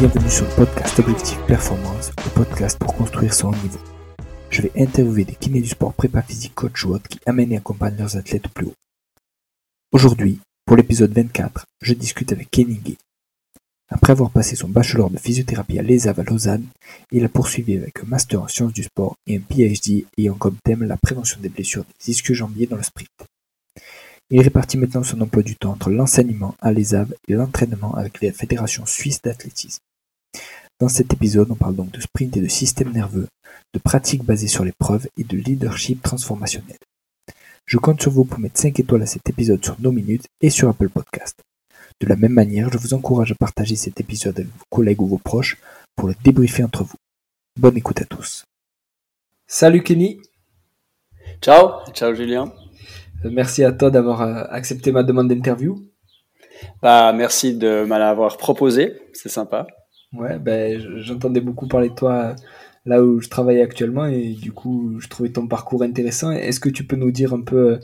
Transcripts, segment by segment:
Bienvenue sur le podcast Objectif Performance, le podcast pour construire son niveau. Je vais interviewer des kinés du sport prépa physique coach ou autres qui amènent et accompagnent leurs athlètes plus haut. Aujourd'hui, pour l'épisode 24, je discute avec Kenny Gay. Après avoir passé son bachelor de physiothérapie à l'ESAV à Lausanne, il a poursuivi avec un master en sciences du sport et un PhD ayant comme thème la prévention des blessures des ischio-jambiers dans le sprint. Il répartit maintenant son emploi du temps entre l'enseignement à l'ESAV et l'entraînement avec la Fédération suisse d'athlétisme. Dans cet épisode, on parle donc de sprint et de système nerveux, de pratiques basées sur l'épreuve et de leadership transformationnel. Je compte sur vous pour mettre 5 étoiles à cet épisode sur nos minutes et sur Apple Podcast. De la même manière, je vous encourage à partager cet épisode avec vos collègues ou vos proches pour le débriefer entre vous. Bonne écoute à tous. Salut Kenny. Ciao, ciao Julien. Euh, merci à toi d'avoir euh, accepté ma demande d'interview. Bah, merci de m'avoir proposé, c'est sympa. Ouais, ben, j'entendais beaucoup parler de toi euh, là où je travaille actuellement et du coup, je trouvais ton parcours intéressant. Est-ce que tu peux nous dire un peu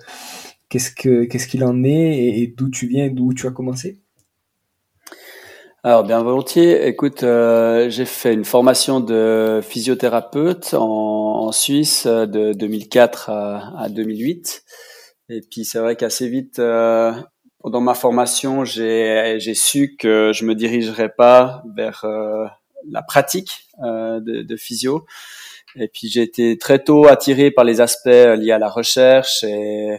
qu'est-ce que qu'est-ce qu'il en est et, d'où tu viens, d'où tu as commencé? Alors bien volontiers. Écoute, j'ai fait une formation de physiothérapeute en, Suisse de 2004 à, à 2008. Et puis c'est vrai qu'assez vite, euh, pendant ma formation, j'ai su que je me dirigerais pas vers euh, la pratique euh, de, physio. Et puis j'ai été très tôt attiré par les aspects liés à la recherche et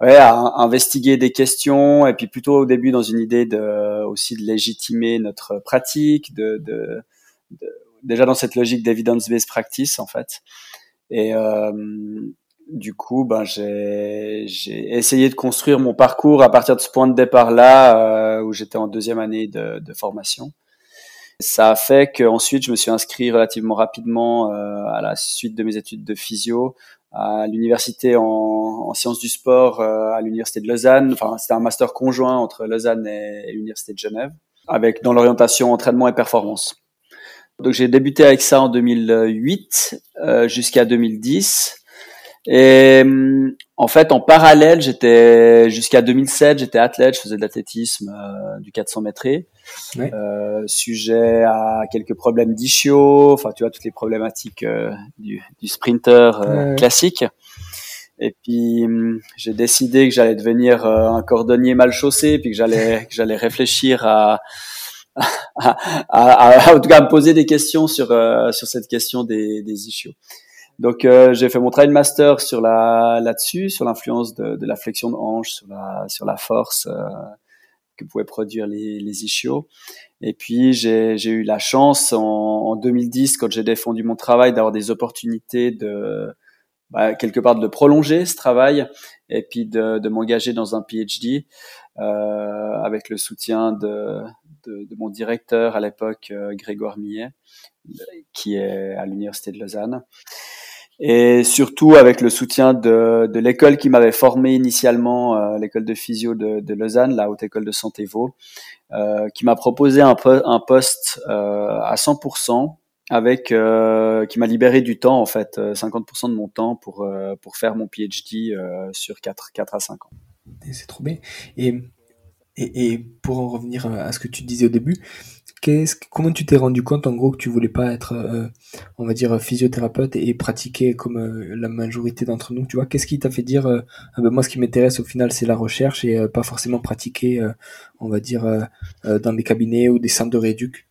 ouais, à, investiguer des questions. Et puis plutôt au début dans une idée de aussi de légitimer notre pratique, de, de déjà dans cette logique d'evidence-based practice en fait. Et euh, du coup, ben, j'ai essayé de construire mon parcours à partir de ce point de départ-là, euh, où j'étais en deuxième année de, formation. Ça a fait qu'ensuite, je me suis inscrit relativement rapidement euh, à la suite de mes études de physio à l'université en, en, sciences du sport euh, à l'université de Lausanne. Enfin, c'était un master conjoint entre Lausanne et, et l'université de Genève, avec dans l'orientation entraînement et performance. Donc, j'ai débuté avec ça en 2008 euh, jusqu'à 2010. Et en fait, en parallèle, j'étais jusqu'à 2007, j'étais athlète, je faisais de l'athlétisme, euh, du 400 mètres, euh, sujet à quelques problèmes d'ischio, enfin tu vois toutes les problématiques euh, du, du, sprinter euh, classique. Et puis j'ai décidé que j'allais devenir un cordonnier mal chaussé, puis que j'allais que j'allais réfléchir à à, à, à, en tout cas, me poser des questions sur sur cette question des, des ischios. Donc euh, j'ai fait mon trail master sur la là-dessus, sur l'influence de, de, la flexion de hanche, sur la sur la force euh, que pouvaient produire les, les ischios. Et puis j'ai eu la chance en, en 2010, quand j'ai défendu mon travail, d'avoir des opportunités de bah, quelque part de prolonger ce travail et puis de, de m'engager dans un PhD euh, avec le soutien de, de, de mon directeur à l'époque, euh, Grégoire Millet, qui est à l'université de Lausanne et surtout avec le soutien de, de l'école qui m'avait formé initialement, euh, l'école de physio de, de, Lausanne, la haute école de santé Vaud, euh, qui m'a proposé un, poste euh, à 100% avec qui m'a libéré du temps en fait, 50% de mon temps pour pour faire mon PhD sur 4 4 à 5 ans. C'est trop bien. Et, et pour en revenir à ce que tu disais au début, comment tu t'es rendu compte en gros que tu voulais pas être, euh, on va dire, physiothérapeute et pratiquer comme euh, la majorité d'entre nous Tu vois, qu'est-ce qui t'a fait dire, euh, ah ben, moi ce qui m'intéresse au final c'est la recherche et pas forcément pratiquer, on va dire, dans des cabinets ou des centres de rééduc?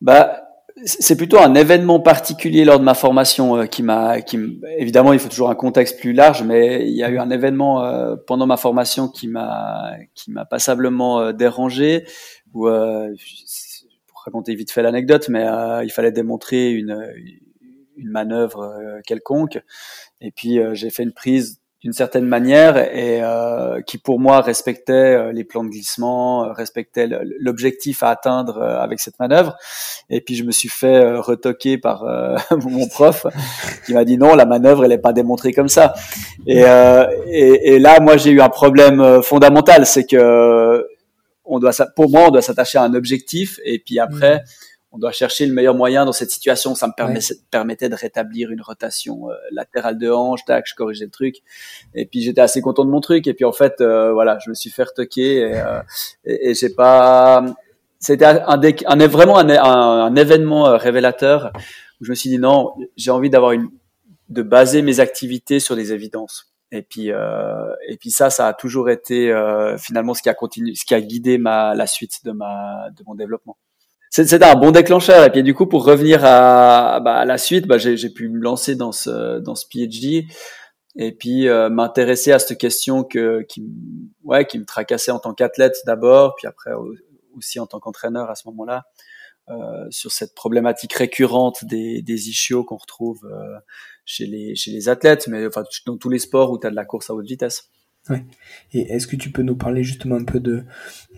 Bah, c'est plutôt un événement particulier lors de ma formation qui m'a, qui évidemment il faut toujours un contexte plus large, mais il y a eu un événement pendant ma formation qui m'a, qui m'a passablement dérangé où, euh, pour raconter vite fait l'anecdote, mais euh, il fallait démontrer une, une manœuvre euh, quelconque. Et puis j'ai fait une prise d'une certaine manière et euh, qui pour moi respectait les plans de glissement, respectait l'objectif à atteindre avec cette manœuvre. Et puis je me suis fait retoquer par mon prof qui m'a dit non, la manœuvre elle n'est pas démontrée comme ça. Et, et, et là moi j'ai eu un problème fondamental, c'est que on doit, pour moi, on doit s'attacher à un objectif et puis après, mm. on doit chercher le meilleur moyen dans cette situation. Ça me permettait de rétablir une rotation euh, latérale de hanche, tac, je corrigeais le truc. Et puis j'étais assez content de mon truc. Et puis en fait, euh, voilà, je me suis fait retoquer et, euh, et, j'ai pas, c'était un, un, vraiment un, un, événement euh, révélateur où je me suis dit non, j'ai envie d'avoir une, de baser mes activités sur des évidences. Et puis, euh, et puis ça, ça a toujours été euh, finalement ce qui a continué, ce qui a guidé ma la suite de ma de mon développement. C'était un bon déclencheur. Et puis du coup, pour revenir à, bah, à la suite, bah, j'ai pu me lancer dans ce dans ce PhD et puis euh, m'intéresser à cette question que qui ouais qui me tracassait en tant qu'athlète d'abord, puis après aussi en tant qu'entraîneur à ce moment-là. Euh, sur cette problématique récurrente des, des ischios qu'on retrouve euh, chez, les, chez les athlètes, mais enfin, dans tous les sports où tu as de la course à haute vitesse. Ouais. Et est-ce que tu peux nous parler justement un peu de,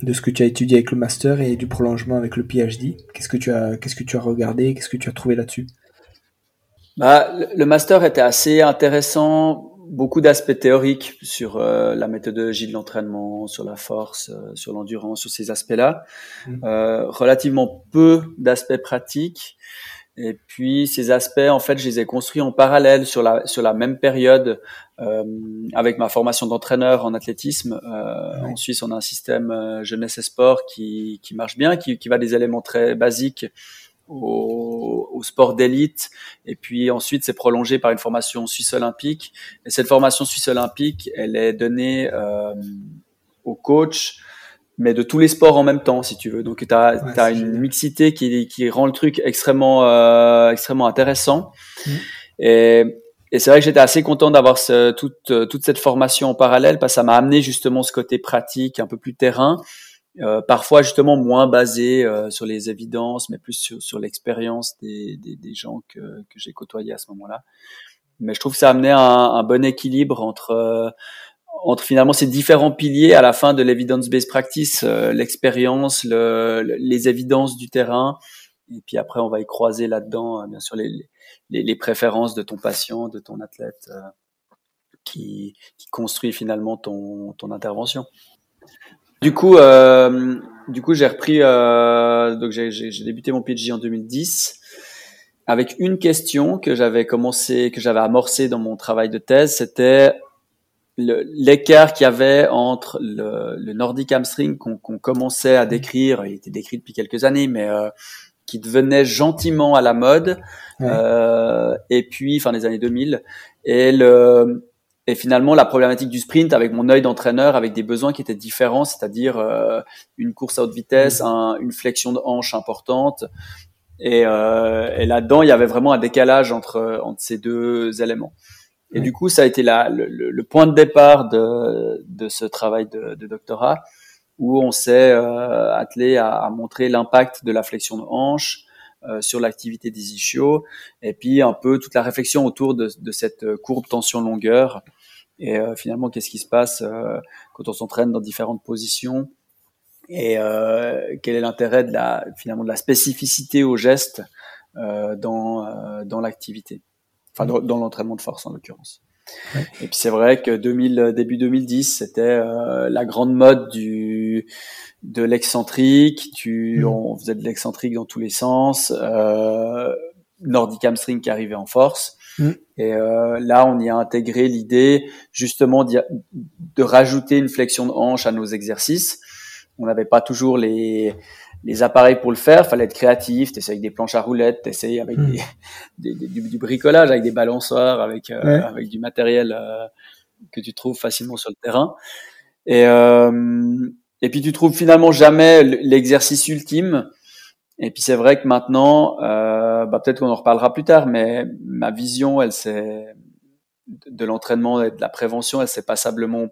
de ce que tu as étudié avec le master et du prolongement avec le PhD Qu'est-ce que tu as, qu'est-ce que tu as regardé? Qu'est-ce que tu as trouvé là-dessus? Bah, le master était assez intéressant beaucoup d'aspects théoriques sur euh, la méthodologie de l'entraînement, sur la force, euh, sur l'endurance, sur ces aspects-là. Mmh. Euh, relativement peu d'aspects pratiques. Et puis ces aspects, en fait, je les ai construits en parallèle sur la sur la même période euh, avec ma formation d'entraîneur en athlétisme. En Suisse, on a un système jeunesse et sport qui qui marche bien, qui qui va des éléments très basiques au, au sport d'élite. Et puis ensuite, c'est prolongé par une formation suisse olympique. Et cette formation suisse olympique, elle est donnée euh, au coach, mais de tous les sports en même temps, si tu veux. Donc, tu as, as, une mixité qui, qui rend le truc extrêmement, euh, extrêmement intéressant. Mmh. Et, et c'est vrai que j'étais assez content d'avoir ce, toute, toute cette formation en parallèle parce que ça m'a amené justement ce côté pratique, un peu plus terrain. Euh, parfois justement moins basé euh, sur les évidences, mais plus sur, sur l'expérience des, des, des, gens que, que j'ai côtoyés à ce moment-là. Mais je trouve que ça a amené un, un bon équilibre entre euh, entre finalement ces différents piliers à la fin de l'evidence-based practice, l'expérience, le, les évidences du terrain, et puis après on va y croiser là-dedans bien sûr les, les, les, préférences de ton patient, de ton athlète, qui, qui construit finalement ton, ton intervention. Du coup, euh, du coup, j'ai repris. Euh, donc, j'ai débuté mon PhD en 2010 avec une question que j'avais commencé, que j'avais amorcé dans mon travail de thèse. C'était l'écart qu'il y avait entre le, le Nordic hamstring qu'on commençait à décrire. Il était décrit depuis quelques années, mais euh, qui devenait gentiment à la mode. Euh, et puis, fin des années 2000, et le et finalement, la problématique du sprint, avec mon œil d'entraîneur, avec des besoins qui étaient différents, c'est-à-dire euh, une course à haute vitesse, mmh. un, une flexion de hanche importante. Et, euh, et là-dedans, il y avait vraiment un décalage entre, entre ces deux éléments. Et du coup, ça a été la, le, le, point de départ de, de ce travail de, de doctorat, où on s'est euh, attelé à, à montrer l'impact de la flexion de hanche, euh, sur l'activité des ischios, et puis un peu toute la réflexion autour de, de cette courbe tension-longueur. Et euh, finalement, qu'est-ce qui se passe euh, quand on s'entraîne dans différentes positions et quel est l'intérêt de la finalement de la spécificité au geste dans dans l'activité, enfin dans, dans l'entraînement de force en l'occurrence. Et puis c'est vrai que 2000, début 2010, c'était euh, la grande mode du de l'excentrique. Tu, mmh. on faisait de l'excentrique dans tous les sens. Euh, Nordic hamstring qui arrivait en force. Mmh. Et euh, là, on y a intégré l'idée justement de rajouter une flexion de hanche à nos exercices. On n'avait pas toujours les les appareils pour le faire, fallait être créatif, t'essayes avec des planches à roulettes, t'essayes avec des, des, du, bricolage, avec des balançoires, avec euh, avec du matériel euh, que tu trouves facilement sur le terrain. Et euh, et puis tu trouves finalement jamais l'exercice ultime. Et puis c'est vrai que maintenant, euh, bah peut-être qu'on en reparlera plus tard, mais ma vision, elle s'est de l'entraînement et de la prévention, elle s'est passablement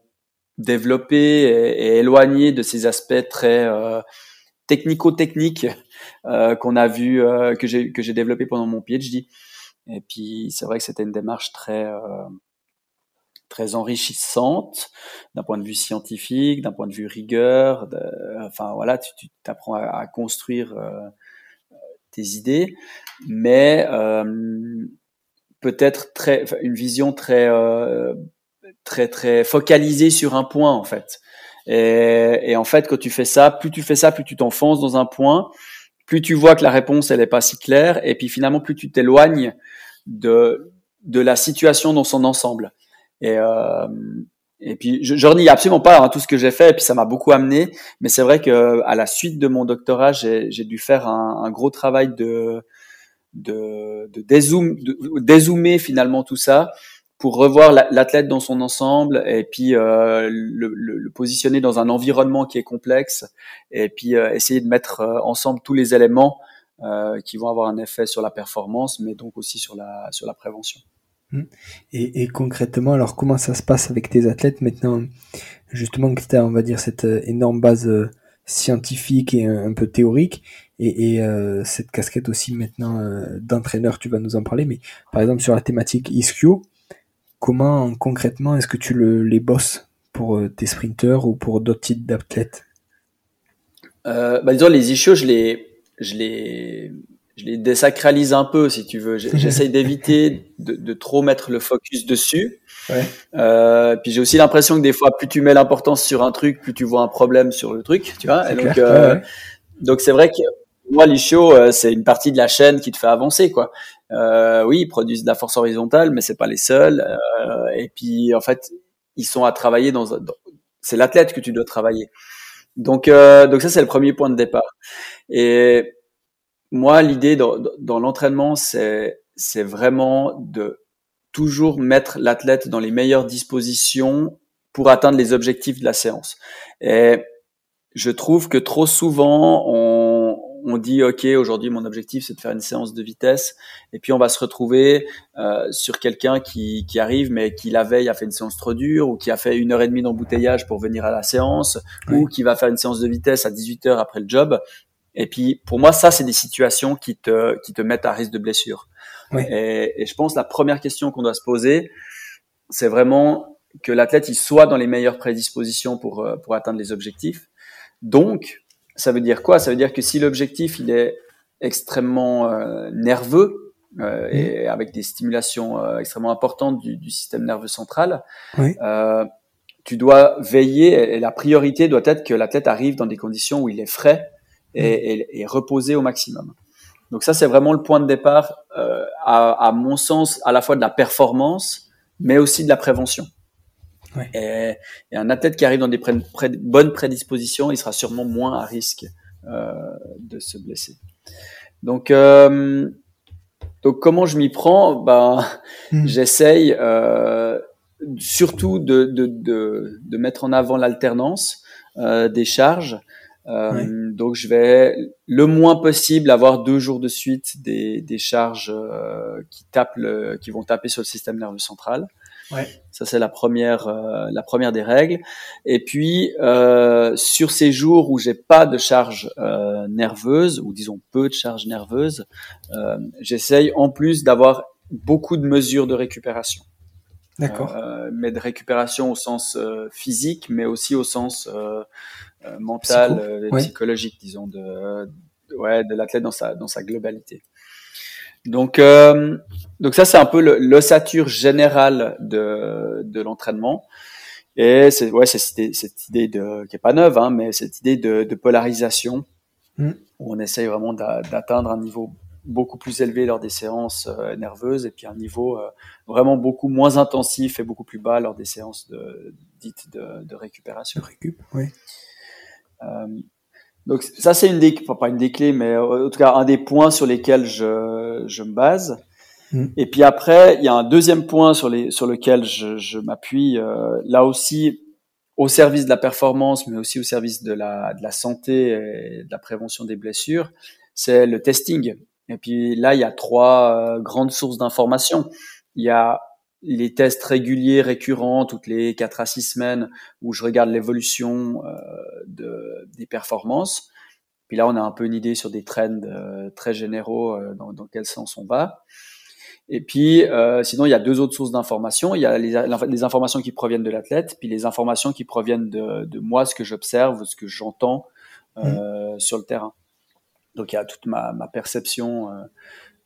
développée et, éloignée de ces aspects très euh, technico-technique euh, qu'on a vu, euh, que j'ai que j'ai développé pendant mon PhD. Et puis c'est vrai que c'était une démarche très euh, très enrichissante d'un point de vue scientifique, d'un point de vue rigueur. enfin voilà, tu, tu apprends à, construire tes idées, mais peut-être très une vision très très très focalisée sur un point en fait. Et, et, en fait, quand tu fais ça, plus tu fais ça, plus tu t'enfonces dans un point, plus tu vois que la réponse elle est pas si claire, et puis finalement plus tu t'éloignes de de la situation dans son ensemble. Et, euh, Et puis, je, je renie absolument pas hein, tout ce que j'ai fait, et puis ça m'a beaucoup amené. Mais c'est vrai que à la suite de mon doctorat, j'ai dû faire un, un, gros travail de de, de, dézoom, de dézoomer finalement tout ça pour revoir l'athlète dans son ensemble et puis euh, le, le, le, positionner dans un environnement qui est complexe et puis euh, essayer de mettre euh, ensemble tous les éléments euh, qui vont avoir un effet sur la performance, mais donc aussi sur la sur la prévention. Mmh. Et, et, concrètement, alors comment ça se passe avec tes athlètes maintenant? Justement, que tu as, on va dire, cette euh, énorme base euh, scientifique et un, peu théorique, et, et euh, cette casquette aussi maintenant euh, d'entraîneur, tu vas nous en parler, mais par exemple sur la thématique ischio, comment concrètement est-ce que tu le, les bosses pour tes sprinteurs ou pour d'autres types d'athlètes? Euh, bah, Disons, les ischios, je les, je les je les désacralise un peu, si tu veux. J'essaye d'éviter de, de, trop mettre le focus dessus. Ouais. Euh, puis j'ai aussi l'impression que des fois, plus tu mets l'importance sur un truc, plus tu vois un problème sur le truc, tu vois. Et donc, euh, ouais, donc c'est vrai que moi, l'ischio, euh, c'est une partie de la chaîne qui te fait avancer, quoi. Euh, oui, ils produisent de la force horizontale, mais c'est pas les seuls. Euh, et puis, en fait, ils sont à travailler dans. dans c'est l'athlète que tu dois travailler. Donc, donc ça, c'est le premier point de départ. Et moi, l'idée dans, dans l'entraînement, c'est, c'est vraiment de toujours mettre l'athlète dans les meilleures dispositions pour atteindre les objectifs de la séance. Et je trouve que trop souvent, on, on dit OK, aujourd'hui mon objectif c'est de faire une séance de vitesse, et puis on va se retrouver euh, sur quelqu'un qui, qui arrive mais qui la veille a fait une séance trop dure, ou qui a fait une heure et demie d'embouteillage pour venir à la séance, oui. ou qui va faire une séance de vitesse à 18 heures après le job, et puis, pour moi, ça, c'est des situations qui te, qui te mettent à risque de blessure. Oui. Et, et, je pense la première question qu'on doit se poser, c'est vraiment que l'athlète il soit dans les meilleures prédispositions pour, euh, pour atteindre les objectifs. Donc, ça veut dire quoi? Ça veut dire que si l'objectif il est extrêmement euh, nerveux euh, et avec des stimulations euh, extrêmement importantes du, du, système nerveux central, oui. Tu dois veiller et la priorité doit être que l'athlète arrive dans des conditions où il est frais et, et, et reposer au maximum. Donc ça, c'est vraiment le point de départ, euh, à, à, mon sens, à la fois de la performance, mais aussi de la prévention. Et, et, un athlète qui arrive dans des pré pré bonnes prédispositions, il sera sûrement moins à risque euh, de se blesser. Donc, euh, donc comment je m'y prends? Ben, mmh. j'essaye surtout de, de, de, de, mettre en avant l'alternance des charges. Euh, ouais. Donc je vais le moins possible avoir deux jours de suite des, des charges euh, qui tapent le, qui vont taper sur le système nerveux central. Ouais. Ça c'est la première euh, la première des règles. Et puis euh, sur ces jours où j'ai pas de charge euh, nerveuse ou disons peu de charge nerveuse, euh, j'essaye en plus d'avoir beaucoup de mesures de récupération. D'accord. mais de récupération au sens physique, mais aussi au sens euh, mental, euh, ouais. psychologique, disons, de, de ouais, de l'athlète dans sa dans sa globalité. Donc, euh, donc ça c'est un peu l'ossature générale de de l'entraînement. Et c'est ouais, c'est cette, cette idée de qui est pas neuve, hein, mais cette idée de, de polarisation mm. où on essaye vraiment d'atteindre un niveau beaucoup plus élevé lors des séances euh, nerveuses et puis un niveau euh, vraiment beaucoup moins intensif et beaucoup plus bas lors des séances de, dites de, de récupération. Récup, oui. Euh, donc ça c'est une des, enfin, pas une des clés, mais en tout cas un des points sur lesquels je, je me base. Mmh. Et puis après, il y a un deuxième point sur, les, sur lequel je, je m'appuie, euh, là aussi au service de la performance, mais aussi au service de la, de la santé et de la prévention des blessures, c'est le testing. Et puis là, il y a trois euh, grandes sources d'informations. Il y a les tests réguliers, récurrents, toutes les 4 à 6 semaines, où je regarde l'évolution euh, de, des performances. Puis là, on a un peu une idée sur des trends euh, très généraux euh, dans, dans, quel sens on va. Et puis, sinon, il y a deux autres sources d'informations. Il y a les, les, informations qui proviennent de l'athlète, puis les informations qui proviennent de, de moi, ce que j'observe, ce que j'entends mmh. sur le terrain. Donc, il y a toute ma, ma perception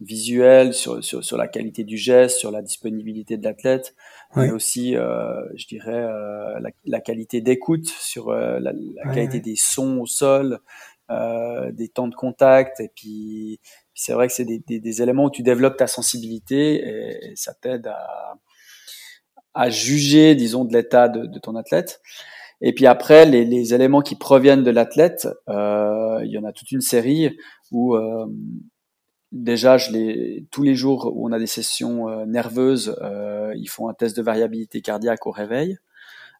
visuel, sur, sur, sur, la qualité du geste, sur la disponibilité de l'athlète, oui. mais aussi, euh, je dirais, euh, la, la, qualité d'écoute, sur euh, la, qualité des sons au sol, euh, des temps de contact. Et puis, puis c'est vrai que c'est des, des, des, éléments où tu développes ta sensibilité et, et ça t'aide à, à juger, disons, de l'état de, de, ton athlète. Et puis après, les, les éléments qui proviennent de l'athlète, euh, il y en a toute une série où euh, déjà, je les, tous les jours où on a des sessions euh, nerveuses, euh, ils font un test de variabilité cardiaque au réveil.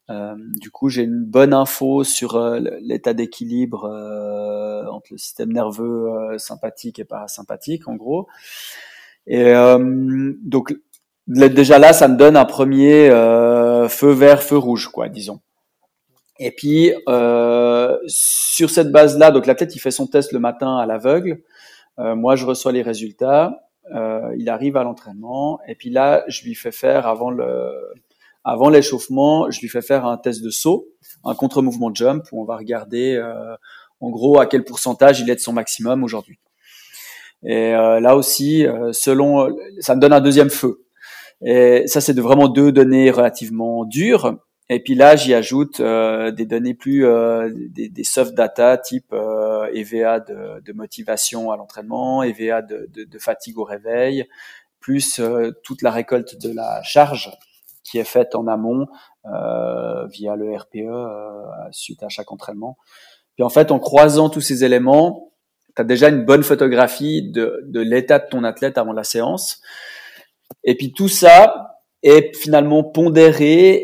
Euh, du coup, j'ai une bonne info sur euh, l'état d'équilibre entre le système nerveux sympathique et parasympathique, en gros. Et donc, déjà là, ça me donne un premier feu vert, feu rouge, quoi, disons. Et puis, sur cette base-là, donc la tête, il fait son test le matin à l'aveugle. moi, je reçois les résultats. il arrive à l'entraînement. Et puis là, je lui fais faire avant le avant l'échauffement, je lui fais faire un test de saut, un contre-mouvement jump, où on va regarder euh, en gros à quel pourcentage il est de son maximum aujourd'hui. Et euh, là aussi, euh, selon, ça me donne un deuxième feu. Et ça, c'est de vraiment deux données relativement dures. Et puis là, j'y ajoute des données plus, des, des, soft data type EVA de, de, motivation à l'entraînement, EVA de, de, de, fatigue au réveil, plus toute la récolte de la charge qui est faite en amont euh, via le RPE euh, suite à chaque entraînement. Puis en fait, en croisant tous ces éléments, tu as déjà une bonne photographie de, de l'état de ton athlète avant la séance. Et puis tout ça est finalement pondéré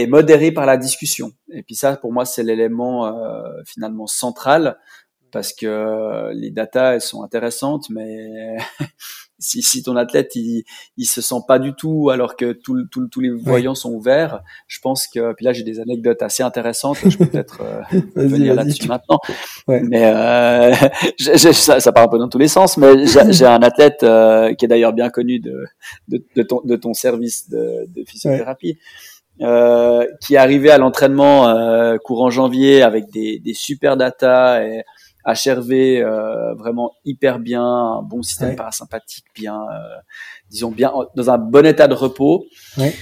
et, modéré par la discussion. Et puis ça, pour moi, c'est l'élément euh, finalement central parce que les datas, elles sont intéressantes, mais si, si ton athlète il, il se sent pas du tout alors que tout, tout, tous les voyants sont ouverts, je pense que puis là j'ai des anecdotes assez intéressantes, je peux peut-être euh, venir là-dessus maintenant. Ouais. Mais euh, ça, ça, part un peu dans tous les sens, mais j'ai un athlète euh, qui est d'ailleurs bien connu de, de, de, ton, de ton service de, de physiothérapie. Euh, qui est arrivé à l'entraînement euh, courant janvier avec des, des super data et HRV euh, vraiment hyper bien, un bon système parasympathique, bien, euh, disons bien dans un bon état de repos. Ouais.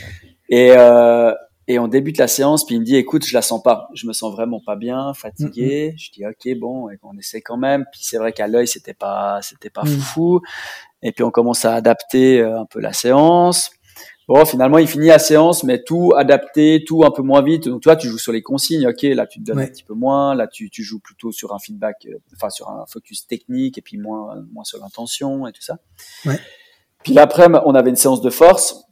Et euh, et on débute la séance, puis il me dit, écoute, je la sens pas, je me sens vraiment pas bien, fatigué. Je dis, ok, bon, et on essaie quand même. Puis c'est vrai qu'à l'œil, c'était pas, c'était pas mm. fou. Et puis on commence à adapter un peu la séance. Bon, finalement, il finit la séance, mais tout adapté, tout un peu moins vite. Donc, toi, tu joues sur les consignes. OK, là, tu te donnes un petit peu moins. Là, tu, tu joues plutôt sur un feedback, euh, enfin, sur un focus technique et puis moins, moins sur l'intention et tout ça. Ouais. Puis l'après, on avait une séance de force.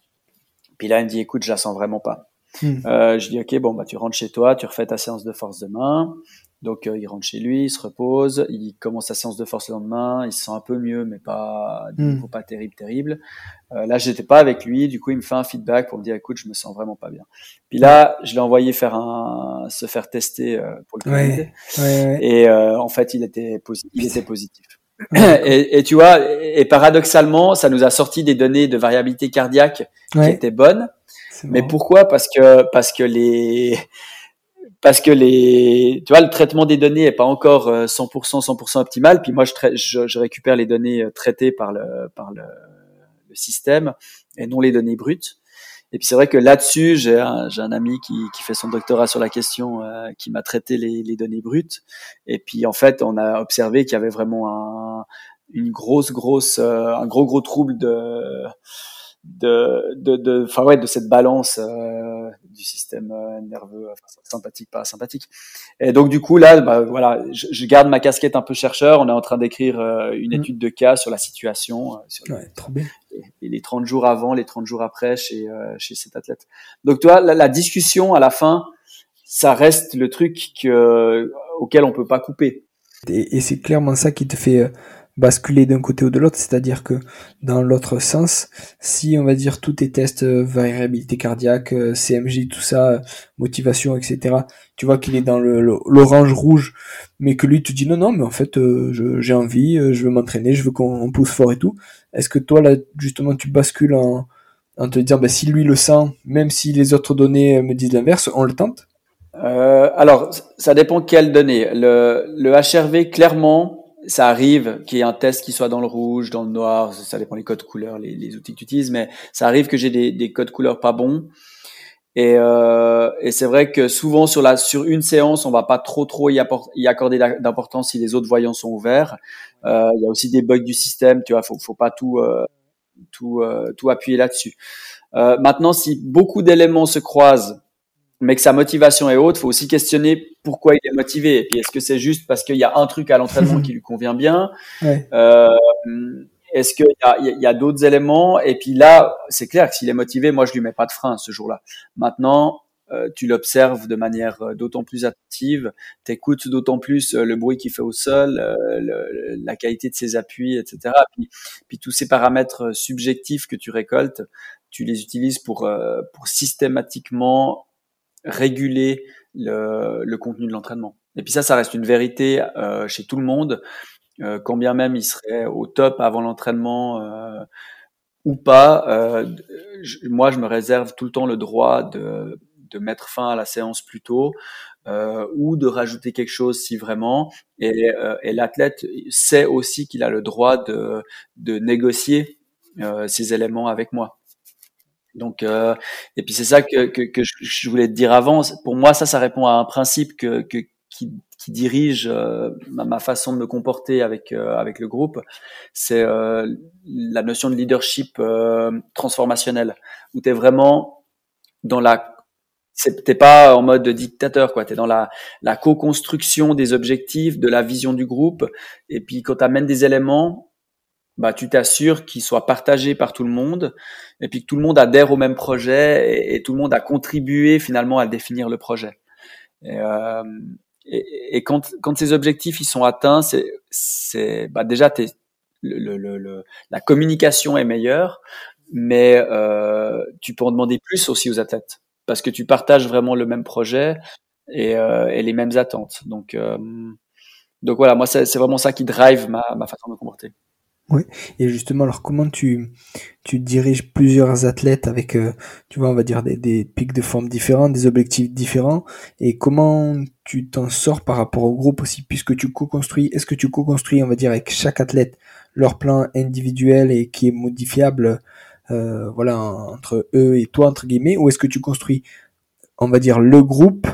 Puis là, il me dit, écoute, je la sens vraiment pas. Hmm. Euh, je dis, OK, bon, bah, tu rentres chez toi, tu refais ta séance de force demain. Donc euh, il rentre chez lui, il se repose, il commence sa séance de force le lendemain, il se sent un peu mieux, mais pas, mm. pas terrible, terrible. Euh, là, j'étais pas avec lui, du coup il me fait un feedback pour me dire, écoute, je me sens vraiment pas bien. Puis là, je l'ai envoyé faire un, se faire tester euh, pour le Covid, ouais, ouais, et euh, en fait, il était, il était positif. et, et, tu vois, et paradoxalement, ça nous a sorti des données de variabilité cardiaque qui étaient bonnes. Mais pourquoi? Parce que parce que les parce que les, tu vois, le traitement des données est pas encore 100% euh, 100% optimal. Puis moi, je, récupère les données euh, traitées par le par le, système et non les données brutes. Et puis c'est vrai que là-dessus, j'ai un, un ami qui, qui fait son doctorat sur la question, euh, qui m'a traité les, les données brutes. Et puis en fait, on a observé qu'il y avait vraiment un, une grosse grosse, un gros gros trouble de de de de enfin ouais de cette balance euh, du système euh, nerveux enfin, sympathique parasympathique et donc du coup là bah, voilà je, je, garde ma casquette un peu chercheur on est en train d'écrire euh, une mmh. étude de cas sur la situation sur ouais, trop bien. Et, les 30 jours avant les 30 jours après chez chez cet athlète donc toi la, la, discussion à la fin ça reste le truc que, auquel on peut pas couper et, et c'est clairement ça qui te fait basculer d'un côté ou de l'autre, c'est-à-dire que dans l'autre sens, si on va dire tous tes tests, euh, variabilité cardiaque, euh, CMJ, tout ça, motivation, etc., tu vois qu'il est dans l'orange rouge, mais que lui te dit non, non, mais en fait, euh, j'ai envie, je veux m'entraîner, je veux qu'on pousse fort et tout. Est-ce que toi, là, justement, tu bascules en, en te disant, bah, si lui le sent, même si les autres données me disent l'inverse, on le tente? Euh, Alors, ça dépend quelles données. Le, le HRV, clairement, ça arrive qu'il y ait un test qui soit dans le rouge, dans le noir, ça dépend des codes couleurs, les, les outils que tu utilises, mais ça arrive que j'ai des, des codes couleurs pas bons. Et, euh, et c'est vrai que souvent sur la sur une séance, on va pas trop trop y, y accorder d'importance si les autres voyants sont ouverts. Euh, il y a aussi des bugs du système, tu vois, faut faut pas tout euh, tout, tout appuyer là-dessus. maintenant, si beaucoup d'éléments se croisent, mais que sa motivation est haute, faut aussi questionner pourquoi il est motivé. Et puis, est-ce que c'est juste parce qu'il y a un truc à l'entraînement qui lui convient bien ouais. Est-ce qu'il y a, y a d'autres éléments? Et puis là, c'est clair que s'il est motivé, moi je lui mets pas de frein ce jour-là. Maintenant, euh, tu l'observes de manière euh, d'autant plus attentive, t'écoutes d'autant plus euh, le bruit qu'il fait au sol, la qualité de ses appuis, etc. Puis, puis, tous ces paramètres subjectifs que tu récoltes, tu les utilises pour, pour systématiquement réguler le, contenu de l'entraînement. Et puis ça, ça reste une vérité chez tout le monde. Euh, quand bien même il serait au top avant l'entraînement euh, ou pas, euh, moi je me réserve tout le temps le droit de, mettre fin à la séance plus tôt euh, ou de rajouter quelque chose si vraiment. Et, euh, et l'athlète sait aussi qu'il a le droit de, de négocier euh, ces éléments avec moi. Donc, et puis c'est ça que, que, que, je voulais te dire avant. Pour moi, ça, ça répond à un principe que, que qui, qui dirige euh, ma, façon de me comporter avec euh, avec le groupe, c'est euh, la notion de leadership transformationnel, où tu es vraiment dans la t'es pas en mode dictateur quoi, tu es dans la la co-construction des objectifs, de la vision du groupe. Et puis quand tu amènes des éléments bah, tu t'assures qu'ils soient partagés par tout le monde et puis que tout le monde adhère au même projet et, tout le monde a contribué finalement à définir le projet. Et, euh, et, quand, quand ces objectifs ils sont atteints, c'est, bah déjà t'es, le, le, le, la communication est meilleure, mais euh, tu peux en demander plus aussi aux athlètes parce que tu partages vraiment le même projet et, euh, et les mêmes attentes. Donc, euh, donc voilà, moi c'est vraiment ça qui drive ma, ma façon de me comporter. Oui, et justement, alors comment tu, diriges plusieurs athlètes avec, euh, tu vois, on va dire des, des pics de forme différents, des objectifs différents, et comment tu t'en sors par rapport au groupe aussi, puisque tu co-construis, est-ce que tu co-construis, on va dire, avec chaque athlète leur plan individuel et qui est modifiable, euh, voilà, entre eux et toi, entre guillemets, ou est-ce que tu construis, on va dire, le groupe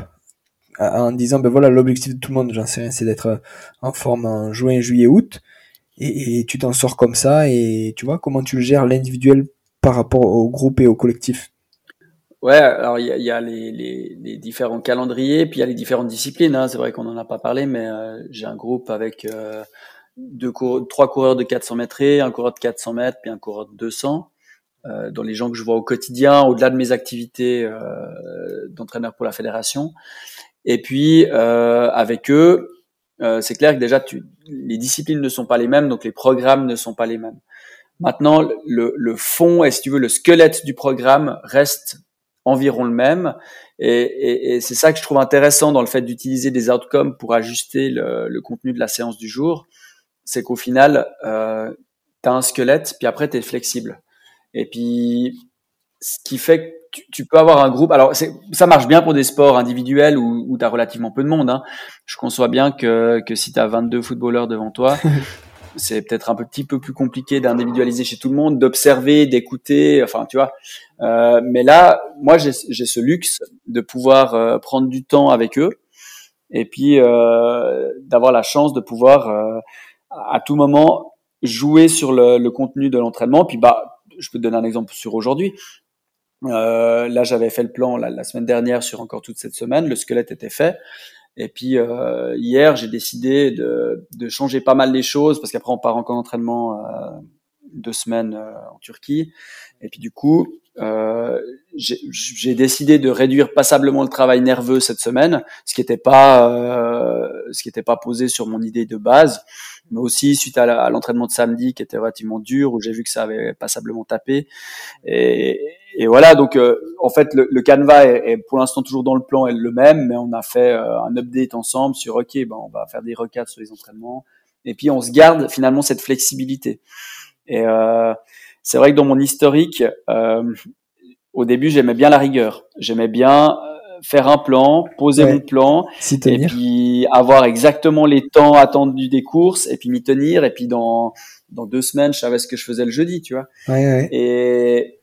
en disant, ben voilà, l'objectif de tout le monde, j'en sais rien, c'est d'être en forme en juin, juillet, août, et, tu t'en sors comme ça et tu vois comment tu le gères l'individuel par rapport au groupe et au collectif? Ouais, alors il y a, les, différents calendriers, puis il y a les différentes disciplines. Hein. C'est vrai qu'on n'en a pas parlé, mais euh, j'ai un groupe avec euh, trois coureurs de 400 mètres, un coureur de 400 mètres, puis un coureur de 200. Euh, dans les gens que je vois au quotidien, au-delà de mes activités euh, d'entraîneur pour la fédération. Et puis avec eux, euh, c'est clair que déjà tu, les disciplines ne sont pas les mêmes, donc les programmes ne sont pas les mêmes. Maintenant, le, le fond et si tu veux le squelette du programme reste environ le même, et, et, et c'est ça que je trouve intéressant dans le fait d'utiliser des outcomes pour ajuster le, le, contenu de la séance du jour, c'est qu'au final, euh, tu as un squelette, puis après tu es flexible. Et puis, ce qui fait que tu, tu, peux avoir un groupe. Alors, ça marche bien pour des sports individuels où, où tu as relativement peu de monde. Hein. Je conçois bien que, que si tu as 22 footballeurs devant toi, c'est peut-être un petit peu plus compliqué d'individualiser chez tout le monde, d'observer, d'écouter. Enfin, tu vois. Euh, mais là, moi, j'ai ce luxe de pouvoir euh, prendre du temps avec eux et puis euh, d'avoir la chance de pouvoir euh, à tout moment jouer sur le, le contenu de l'entraînement. Puis, bah, je peux te donner un exemple sur aujourd'hui. Euh, là, j'avais fait le plan la, semaine dernière sur encore toute cette semaine. Le squelette était fait. Et puis euh, hier, j'ai décidé de, de, changer pas mal les choses parce qu'après on part encore en entraînement euh, deux semaines euh, en Turquie. Et puis du coup, euh, j'ai décidé de réduire passablement le travail nerveux cette semaine, ce qui n'était pas ce qui n'était pas posé sur mon idée de base, mais aussi suite à l'entraînement de samedi qui était relativement dur où j'ai vu que ça avait passablement tapé. Et, et voilà, donc euh, en fait le, le canevas est, est, pour l'instant toujours dans le plan est le même, mais on a fait euh, un update ensemble sur ok, ben on va faire des recadres sur les entraînements, et puis on se garde finalement cette flexibilité. Et euh, c'est vrai que dans mon historique, euh, au début j'aimais bien la rigueur, j'aimais bien faire un plan, poser mon plan, et puis avoir exactement les temps attendus des courses, et puis m'y tenir, et puis dans dans deux semaines je savais ce que je faisais le jeudi, tu vois. Ouais, ouais. Et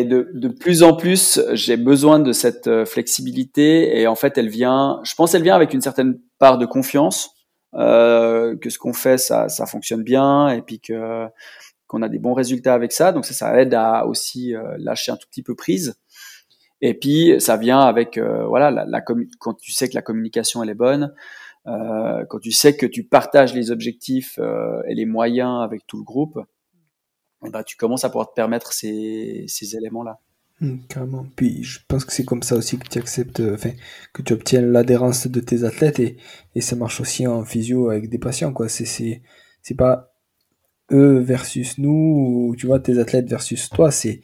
et de, de plus en plus, j'ai besoin de cette euh, flexibilité. Et en fait, elle vient, je pense, elle vient avec une certaine part de confiance, euh, que ce qu'on fait, ça, ça fonctionne bien, et puis que qu'on a des bons résultats avec ça. Donc ça, ça aide à aussi lâcher un tout petit peu prise. Et puis ça vient avec voilà la, quand tu sais que la communication elle est bonne, euh, quand tu sais que tu partages les objectifs euh, et les moyens avec tout le groupe, bah, tu commences à pouvoir te permettre ces, ces éléments-là. Mmh, carrément. Puis je pense que c'est comme ça aussi que tu acceptes, euh, enfin, que tu obtiens l'adhérence de tes athlètes et, et ça marche aussi en physio avec des patients, quoi. C'est pas eux versus nous, ou tu vois, tes athlètes versus toi, c'est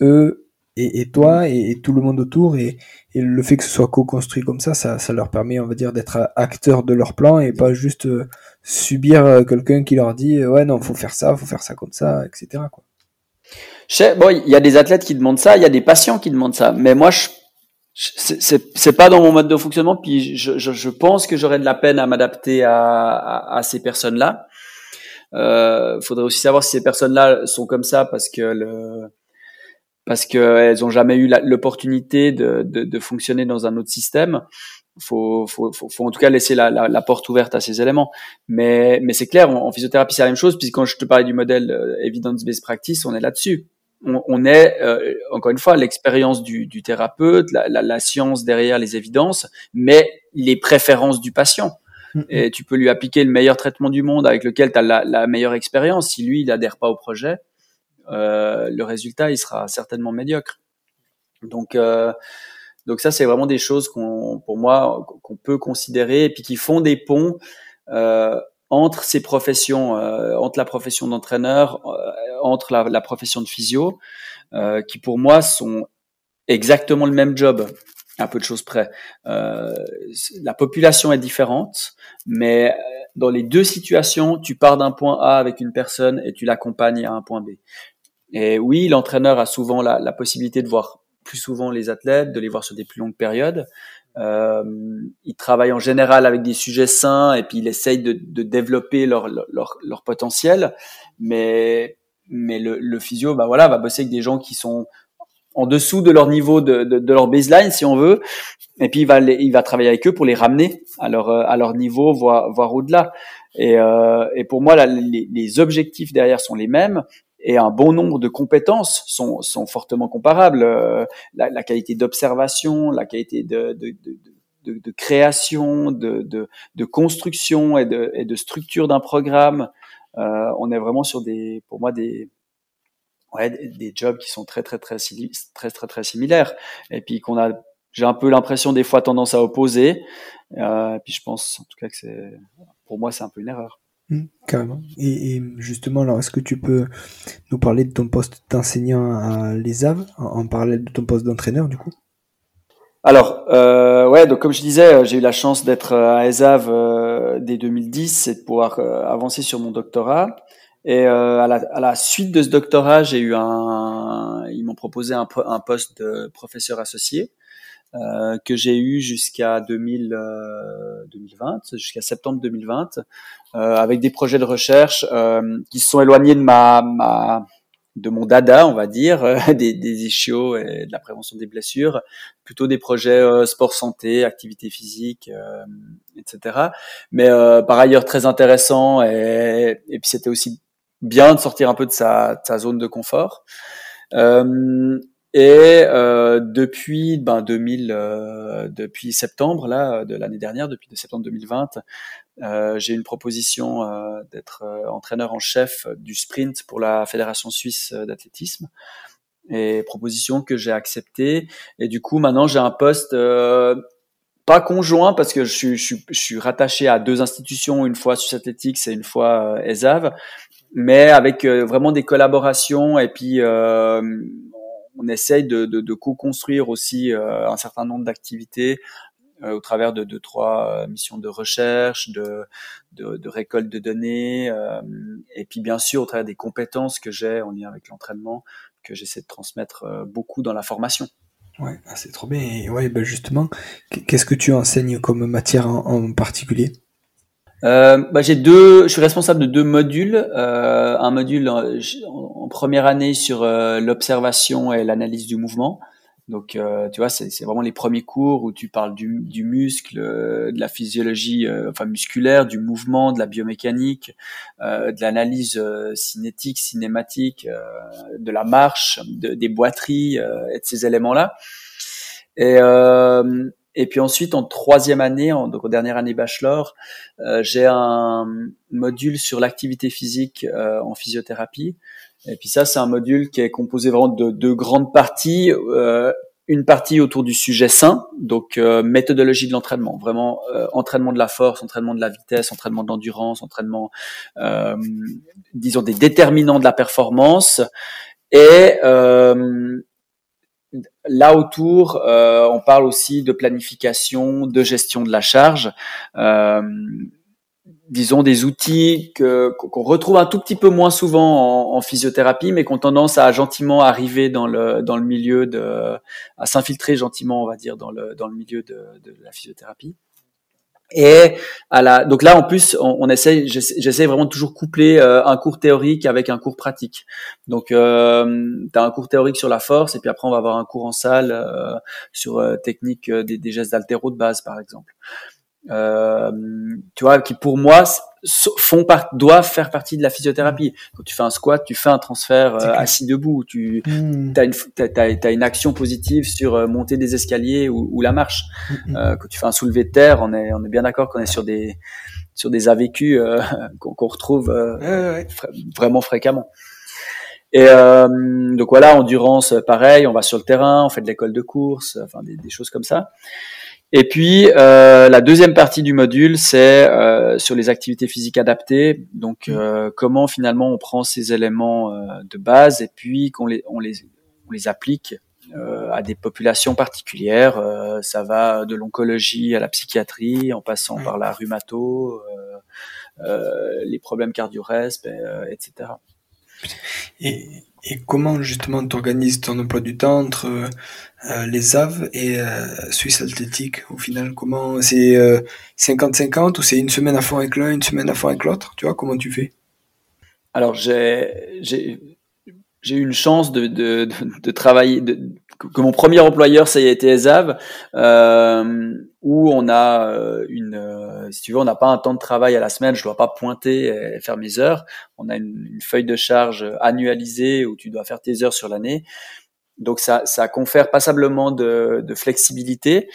eux et, et toi et, tout le monde autour et, et le fait que ce soit co-construit comme ça, ça, ça leur permet, on va dire, d'être acteurs de leur plan et pas juste euh, subir euh, quelqu'un qui leur dit euh, ouais non faut faire ça, faut faire ça comme ça, etc. Quoi. bon, il y a des athlètes qui demandent ça, il y a des patients qui demandent ça, mais moi je c'est pas dans mon mode de fonctionnement puis je, je, je pense que j'aurais de la peine à m'adapter à, à, à, ces personnes là euh, faudrait aussi savoir si ces personnes là sont comme ça parce que le parce qu'elles n'ont jamais eu l'opportunité de, de, de, fonctionner dans un autre système. Faut, faut, faut, faut en tout cas laisser la, la, la, porte ouverte à ces éléments. Mais, mais c'est clair, en, physiothérapie, c'est la même chose, puisque quand je te parlais du modèle euh, evidence-based practice, on est là-dessus. On, on, est, euh, encore une fois, l'expérience du, du, thérapeute, la, la, la, science derrière les évidences, mais les préférences du patient. Mm-hmm. Et tu peux lui appliquer le meilleur traitement du monde avec lequel tu as la, la meilleure expérience. Si lui, il adhère pas au projet, euh, le résultat il sera certainement médiocre. Donc euh, donc ça c'est vraiment des choses qu'on pour moi qu'on peut considérer et puis qui font des ponts euh, entre ces professions, entre la profession d'entraîneur, entre la, profession de physio, qui pour moi sont exactement le même job à peu de choses près. La population est différente, mais dans les deux situations, tu pars d'un point A avec une personne et tu l'accompagnes à un point B. Et oui, l'entraîneur a souvent la, la, possibilité de voir plus souvent les athlètes, de les voir sur des plus longues périodes. Euh, il travaille en général avec des sujets sains et puis il essaye de, de développer leur, leur, leur, potentiel. Mais, mais le, le, physio, bah voilà, va bosser avec des gens qui sont en dessous de leur niveau de, de, leur baseline, si on veut. Et puis il va, il va travailler avec eux pour les ramener à leur, à leur niveau, voire, voire au-delà. Et, euh, et pour moi, là, les, les, objectifs derrière sont les mêmes et un bon nombre de compétences sont, sont fortement comparables. Euh, la, qualité d'observation, la qualité de, de, de, de, de création, de, construction et de, et structure d'un programme. Euh, on est vraiment sur des, pour moi, des, ouais, des jobs qui sont très très très très très très similaires. Et puis qu'on a, j'ai un peu l'impression des fois tendance à opposer. Euh, et puis je pense en tout cas que c'est, pour moi, c'est un peu une erreur. Mmh, carrément. Et, justement, alors, est-ce que tu peux nous parler de ton poste d'enseignant à l'ESAV en, parallèle de ton poste d'entraîneur, du coup? Alors, euh, ouais, donc comme je disais, euh, j'ai eu la chance d'être euh, à ESAV dès 2010 et de pouvoir avancer sur mon doctorat. Et à la, suite de ce doctorat, j'ai eu un, ils m'ont proposé un poste de professeur associé. Euh, que j'ai eu jusqu'à 2000, 2020, euh, jusqu'à septembre 2020, euh, avec des projets de recherche qui se sont éloignés de ma, ma de mon dada, on va dire, des, des ischios et de la prévention des blessures, plutôt des projets sport santé, activité physique, etc. Mais par ailleurs très intéressant et, et puis c'était aussi bien de sortir un peu de sa, de sa zone de confort. Euh, et euh, depuis ben 2000, euh, depuis septembre là de l'année dernière, depuis septembre 2020, euh, j'ai une proposition euh, d'être euh, entraîneur en chef du sprint pour la fédération suisse d'athlétisme. Et proposition que j'ai acceptée. Et du coup, maintenant, j'ai un poste pas conjoint parce que je suis, je, suis, je suis, rattaché à deux institutions, une fois Suisse Athletics et une fois ESAV, mais avec vraiment des collaborations et puis euh, on essaye de, co-construire aussi euh, un certain nombre d'activités euh, au travers de deux trois euh, missions de recherche, de récolte de données, et puis bien sûr au travers des compétences que j'ai en lien avec l'entraînement, que j'essaie de transmettre beaucoup dans la formation. Ouais, ah, c'est trop bien. Et ouais, ben justement, qu'est-ce que tu enseignes comme matière en particulier? Euh, bah, j'ai deux, je suis responsable de deux modules. Euh, un module en, première année sur euh, l'observation et l'analyse du mouvement, Donc, tu vois, c'est vraiment les premiers cours où tu parles du, muscle, de la physiologie, enfin musculaire, du mouvement, de la biomécanique, de l'analyse cinétique, cinématique, de la marche, de, des boiteries et de ces éléments-là. Et, et puis ensuite, en troisième année, en, donc en dernière année bachelor, j'ai un module sur l'activité physique en physiothérapie et puis ça, c'est un module qui est composé vraiment de deux grandes parties. Euh, une partie autour du sujet sain, donc euh, méthodologie de l'entraînement, vraiment euh, entraînement de la force, entraînement de la vitesse, entraînement de l'endurance, entraînement, euh, disons des déterminants de la performance. Et là autour, on parle aussi de planification, de gestion de la charge disons des outils que qu'on retrouve un tout petit peu moins souvent en, en physiothérapie, mais qu'on tendance à gentiment arriver dans le dans le milieu de à s'infiltrer gentiment, on va dire, dans le dans le milieu de, de la physiothérapie. Et à la donc là en plus on, on essaie j'essaie vraiment toujours coupler euh, un cours théorique avec un cours pratique. Donc euh, tu as un cours théorique sur la force et puis après on va avoir un cours en salle euh, sur euh, technique euh, des, des gestes d'altéro de base par exemple euh, tu vois, qui pour moi font part, doivent faire partie de la physiothérapie. Quand tu fais un squat, tu fais un transfert euh, assis debout, tu hmm. as, une, as, une action positive sur euh, monter des escaliers ou, ou la marche. Euh, quand tu fais un soulevé de terre, on est, on est bien d'accord qu'on est sur des sur des AVQ euh, qu'on retrouve vraiment fréquemment. Et donc voilà, endurance, pareil, on va sur le terrain, on fait de l'école de course, enfin des, des choses comme ça. Et puis euh, la deuxième partie du module, c'est euh, sur les activités physiques adaptées. Donc mmh. euh, comment finalement on prend ces éléments de base et puis qu'on les on les on les applique à des populations particulières. ça va de l'oncologie à la psychiatrie, en passant par la rhumato, les problèmes cardio-resp, etc. Et, et comment justement tu organises ton emploi du temps entre euh, les AV et euh, Suisse Athlétique au final? Comment c'est 50-50 euh, ou c'est une semaine à fond avec l'un, une semaine à fond avec l'autre? Tu vois comment tu fais? Alors j'ai j'ai eu une chance de, de, de, travailler, de, que mon premier employeur, ça y a été ESAV, euh, où on a une, si tu veux, on n'a pas un temps de travail à la semaine, je dois pas pointer et faire mes heures. On a une, une feuille de charge annualisée où tu dois faire tes heures sur l'année. Donc ça, ça confère passablement de, de flexibilité.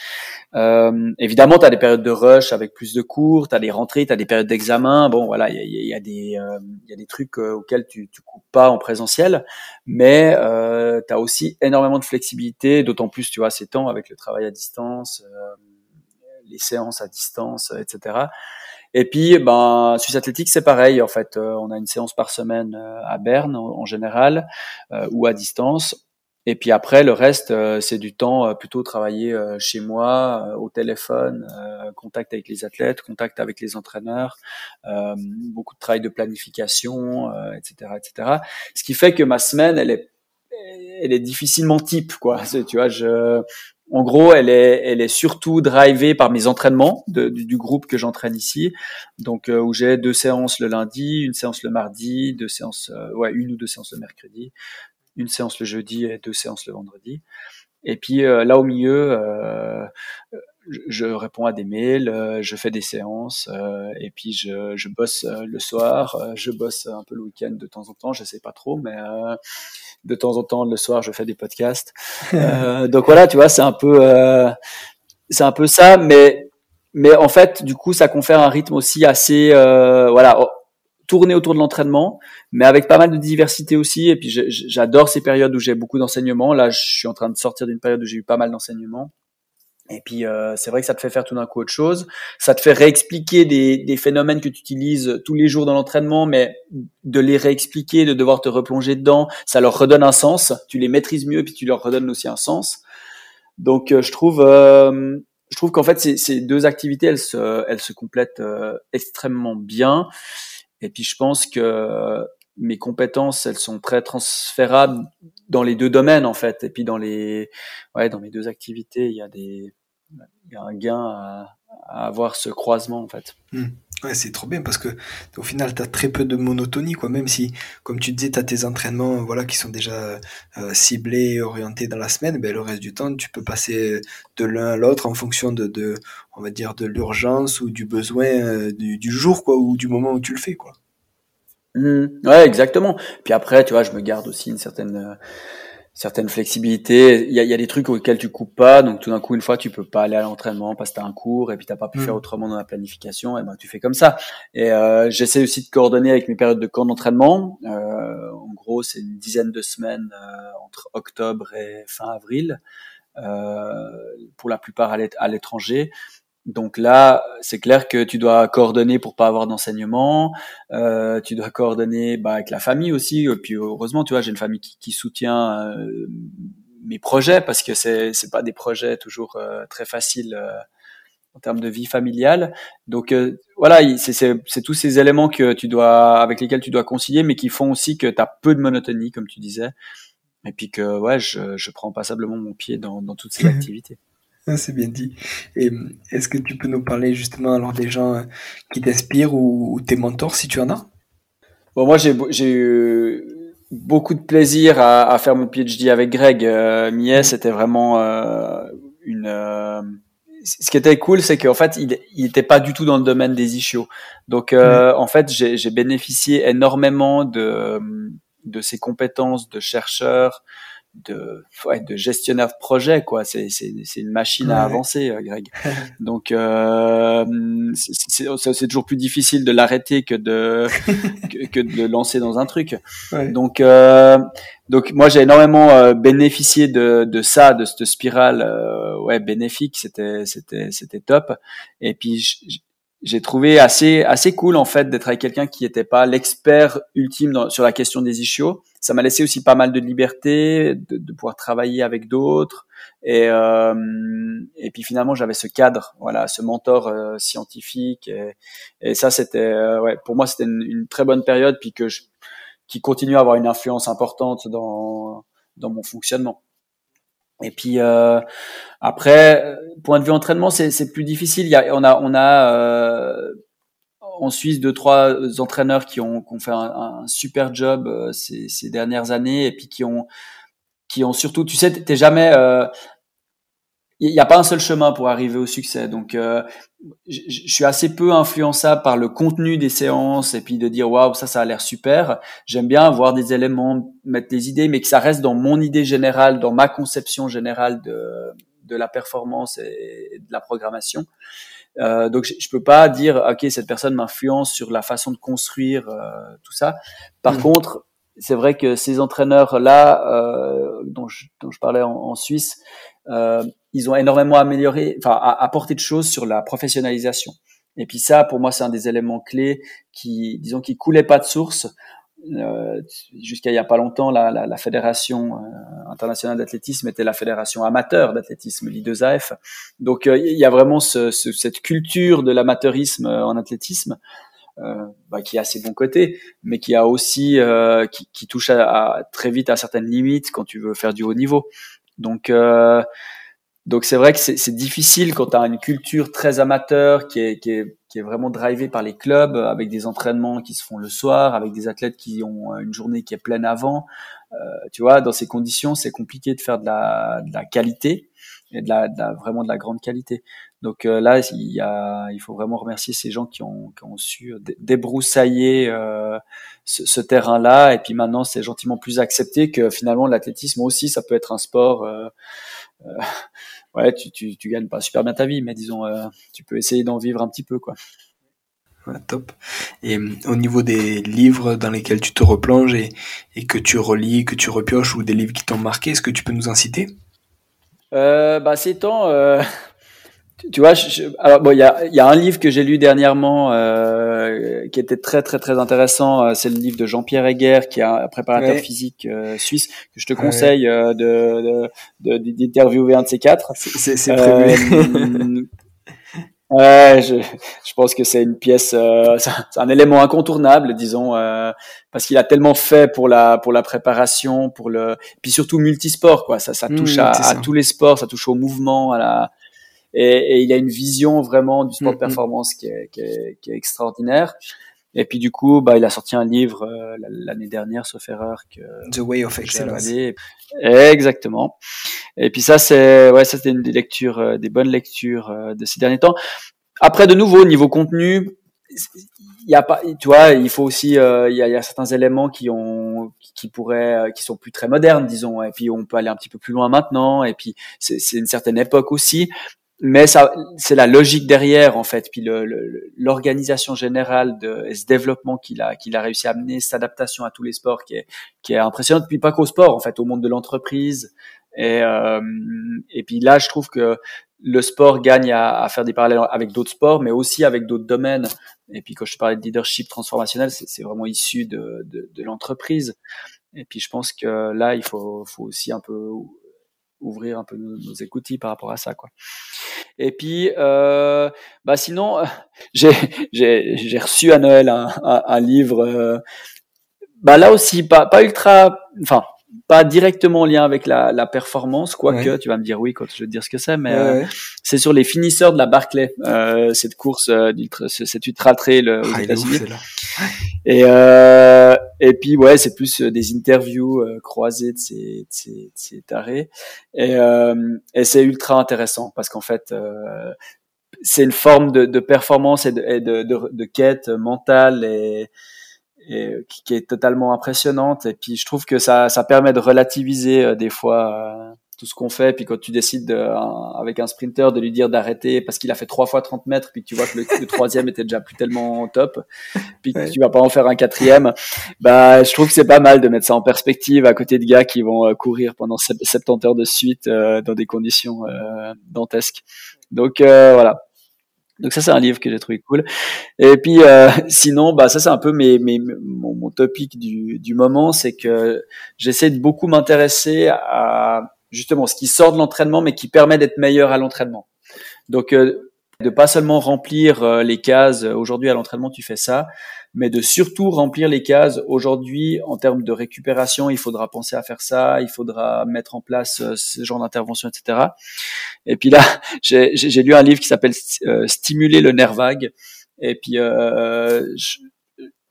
Euh, évidemment, tu as des périodes de rush avec plus de cours, tu as des rentrées, tu as des périodes d'examen. Bon, voilà, il y a, y, a des, euh, y a des trucs euh, auxquels tu tu coupes pas en présentiel, mais euh, tu as aussi énormément de flexibilité, d'autant plus, tu vois, ces temps avec le travail à distance, euh, les séances à distance, etc. Et puis, ben, Suisse Athlétique, c'est pareil. En fait, on a une séance par semaine à Berne en, général ou à distance et puis après, le reste, euh, c'est du temps euh, plutôt travailler euh, chez moi, au téléphone, contact avec les athlètes, contact avec les entraîneurs, beaucoup de travail de planification, etc., etc. Ce qui fait que ma semaine, elle est, elle est difficilement type, quoi. Tu vois, je, en gros, elle est, elle est surtout drivée par mes entraînements du, groupe que j'entraîne ici. Donc, où j'ai deux séances le lundi, une séance le mardi, deux séances, ouais, une ou deux séances le mercredi, une séance le jeudi et deux séances le vendredi. Et puis euh, là au milieu, euh, je réponds à des mails, euh, je fais des séances, et puis je, je bosse le soir, je bosse un peu le week-end de temps en temps, je sais pas trop, mais de temps en temps le soir je fais des podcasts. donc voilà, tu vois, c'est un peu, c'est un peu ça, mais mais en fait, du coup, ça confère un rythme aussi assez, voilà, tourner autour de l'entraînement, mais avec pas mal de diversité aussi. Et puis j'adore ces périodes où j'ai beaucoup d'enseignement. Là, je suis en train de sortir d'une période où j'ai eu pas mal d'enseignement. Et puis euh, c'est vrai que ça te fait faire tout d'un coup autre chose. Ça te fait réexpliquer des, des phénomènes que tu utilises tous les jours dans l'entraînement, mais de les réexpliquer, de devoir te replonger dedans, ça leur redonne un sens. Tu les maîtrises mieux, puis tu leur redonnes aussi un sens. Donc euh, je trouve, euh, je trouve qu'en fait ces, ces, deux activités, elles se, elles se complètent extrêmement bien. Et puis je pense que mes compétences, elles sont très transférables dans les deux domaines en fait. Et puis dans les, ouais, dans mes deux activités, il y a des, il y a un gain à, à avoir ce croisement en fait. Hmm. Ouais, c'est trop bien parce que au final, tu as très peu de monotonie, quoi. Même si, comme tu disais, tu as tes entraînements voilà, qui sont déjà euh, ciblés, orientés dans la semaine, ben, le reste du temps, tu peux passer de l'un à l'autre en fonction de, de, on va dire, de l'urgence ou du besoin euh, du, du, jour, quoi, ou du moment où tu le fais, quoi. Mmh. ouais, exactement. Puis après, tu vois, je me garde aussi une certaine euh, certaines flexibilités. Il y a, y a des trucs auxquels tu coupes pas, donc tout d'un coup, une fois, tu peux pas aller à l'entraînement parce que t'as un cours et puis t'as pas pu faire mm. autrement dans la planification, et ben tu fais comme ça. Et euh, j'essaie aussi de coordonner avec mes périodes de camp d'entraînement. Euh, en gros, c'est une dizaine de semaines euh, entre octobre et fin avril, euh, pour la plupart à l'étranger. Donc là, c'est clair que tu dois coordonner pour pas avoir d'enseignement, euh, tu dois coordonner bah, avec la famille aussi. Et puis heureusement, tu vois, j'ai une famille qui, soutient euh, mes projets parce que c'est c'est pas des projets toujours euh, très faciles en termes de vie familiale. Donc voilà, c'est tous ces éléments que tu dois avec lesquels tu dois concilier, mais qui font aussi que tu as peu de monotonie, comme tu disais, et puis que ouais, je prends passablement mon pied dans toutes ces activités. C'est bien dit. Et est-ce que tu peux nous parler justement alors des gens euh, qui t'inspirent ou, tes mentors si tu en as? Bon, moi j'ai eu beaucoup de plaisir à, faire mon PhD avec Greg. Euh, Mies, c'était vraiment euh, une. Euh, ce qui était cool, c'est qu'en fait, il n'était pas du tout dans le domaine des issues. Donc, en fait, j'ai bénéficié énormément de, de ses compétences de chercheur, de, ouais, de gestionnaire de projet, quoi. C'est, c'est, c'est une machine à avancer, euh, Greg. Donc, euh, c'est, c'est, toujours plus difficile de l'arrêter que de, que, de le lancer dans un truc. Donc, euh, donc moi, j'ai énormément euh, bénéficié de, de ça, de cette spirale, euh, ouais, bénéfique. C'était, c'était, c'était top. Et puis, j'ai trouvé assez assez cool en fait d'être avec quelqu'un qui n'était pas l'expert ultime sur la question des issues. Ça m'a laissé aussi pas mal de liberté, de, de pouvoir travailler avec d'autres et euh, et puis finalement j'avais ce cadre, voilà, ce mentor euh, scientifique et, ça c'était euh, ouais pour moi c'était une, une, très bonne période puis que je, qui continue à avoir une influence importante dans dans mon fonctionnement. Et puis euh, après, point de vue entraînement, c'est plus difficile. Il y a, on a, on a euh, en Suisse deux trois entraîneurs qui ont, fait un, super job euh, ces, dernières années et puis qui ont, qui ont surtout, tu sais, t'es jamais, euh, il n'y a pas un seul chemin pour arriver au succès. Donc, euh, je, suis assez peu influençable par le contenu des séances et puis de dire waouh ça ça a l'air super. J'aime bien avoir des éléments, mettre des idées, mais que ça reste dans mon idée générale, dans ma conception générale de de la performance et de la programmation. Euh, donc je, je peux pas dire ok cette personne m'influence sur la façon de construire euh, tout ça. Par mmh. contre, c'est vrai que ces entraîneurs là euh, dont, je, dont, je, parlais en, en Suisse, euh, ils ont énormément amélioré, enfin apporté de choses sur la professionnalisation. Et puis ça, pour moi, c'est un des éléments clés qui, disons, qui coulait pas de source. Euh, Jusqu'à il y a pas longtemps, la, la, la fédération euh, internationale d'athlétisme était la fédération amateur d'athlétisme, l'I2AF. Donc euh, il y a vraiment ce, ce, cette culture de l'amateurisme en athlétisme bah, qui a ses bons côtés, mais qui a aussi qui, qui, touche à, à, très vite à certaines limites quand tu veux faire du haut niveau. Donc donc c'est vrai que c'est difficile quand tu as une culture très amateur qui est, qui est, qui est vraiment drivée par les clubs, avec des entraînements qui se font le soir, avec des athlètes qui ont une journée qui est pleine avant. Euh, tu vois, dans ces conditions, c'est compliqué de faire de la, de la qualité et de la, de la, vraiment de la grande qualité. Donc euh, là, il, y a, il faut vraiment remercier ces gens qui ont, qui ont su débroussailler euh, ce, ce terrain-là. Et puis maintenant, c'est gentiment plus accepté que finalement l'athlétisme aussi, ça peut être un sport. Ouais, tu, tu, tu gagnes pas super bien ta vie, mais disons, euh, tu peux essayer d'en vivre un petit peu, quoi. top. Et euh, au niveau des livres dans lesquels tu te replonges et, et que tu relis, que tu repioches, ou des livres qui t'ont marqué, est-ce que tu peux nous en citer? Euh, bah, Ces temps, euh, tu vois, je, alors bon, il y a, y a, un livre que j'ai lu dernièrement euh, qui était très très très intéressant. Euh, c'est le livre de Jean-Pierre Heger, qui est un préparateur physique euh, suisse que je te conseille euh, de d'interviewer un de ces quatre. C'est prévu. ouais, je, je, pense que c'est une pièce, c'est un, élément incontournable, disons, parce qu'il a tellement fait pour la pour la préparation, pour le, puis surtout multisport, quoi. Ça ça touche mmh, à, à tous les sports, ça touche au mouvement, à la et, et, il a une vision vraiment du sport de mm-hmm. performance qui est, qui, est, qui est, extraordinaire. Et puis du coup, bah, il a sorti un livre euh, l'année dernière, sauf erreur, que The Way of Excellence. Exactement. Et puis ça, c'est ouais, ça c'était une des lectures, euh, des bonnes lectures euh, de ces derniers temps. Après, de nouveau, niveau contenu, il y a pas, tu vois, il faut aussi, il y, a, y, a, certains éléments qui ont, qui pourraient, qui sont plus très modernes, disons. Et puis on peut aller un petit peu plus loin maintenant. Et puis c'est une certaine époque aussi mais ça, c'est la logique derrière en fait, puis l'organisation générale de ce développement qu'il a, qu'il a réussi à amener, cette adaptation à tous les sports qui est, qui est impressionnante, puis pas qu'au sport en fait, au monde de l'entreprise. Et, euh, et puis là, je trouve que le sport gagne à, à faire des parallèles avec d'autres sports, mais aussi avec d'autres domaines. Et puis quand je parlais de leadership transformationnel, c'est vraiment issu de, de, de l'entreprise. Et puis je pense que là, il faut, faut aussi un peu ouvrir un peu nos, nos écoutilles par rapport à ça, quoi. Et puis, euh, bah sinon, j'ai j'ai reçu à Noël un, un, un livre. Euh, bah là aussi, pas pas ultra, enfin pas directement en lien avec la, la performance, quoique tu vas me dire oui quand je vais te dire ce que c'est, mais euh, c'est sur les finisseurs de la Barclay, euh, cette course, euh, cette ultra trail euh, aux ah, États-Unis. Et euh, et puis ouais, c'est plus des interviews croisées de ces, de ces, de ces tarés, et, et c'est ultra intéressant parce qu'en fait c'est une forme de, de performance et de, de, de, quête mentale et et qui, est totalement impressionnante. Et puis je trouve que ça, ça permet de relativiser euh, des fois euh, tout ce qu'on fait. Puis quand tu décides de, avec un sprinter de lui dire d'arrêter parce qu'il a fait trois fois 30 mètres, puis que tu vois que le, troisième était déjà plus tellement top, puis que tu vas pas en faire un quatrième, bah je trouve que c'est pas mal de mettre ça en perspective à côté de gars qui vont euh, courir pendant 70 heures de suite dans des conditions dantesques. Donc voilà, donc ça c'est un livre que j'ai trouvé cool. Et puis euh, sinon bah ça c'est un peu mes, mes mon, mon topic du, du moment, c'est que j'essaie de beaucoup m'intéresser à justement ce qui sort de l'entraînement mais qui permet d'être meilleur à l'entraînement. Donc euh, de pas seulement remplir euh, les cases aujourd'hui à l'entraînement tu fais ça, mais de surtout remplir les cases. Aujourd'hui, en termes de récupération, il faudra penser à faire ça, il faudra mettre en place euh, ce genre d'intervention, etc. Et puis là, j'ai lu un livre qui s'appelle euh, Stimuler le nerf vague. Et puis euh,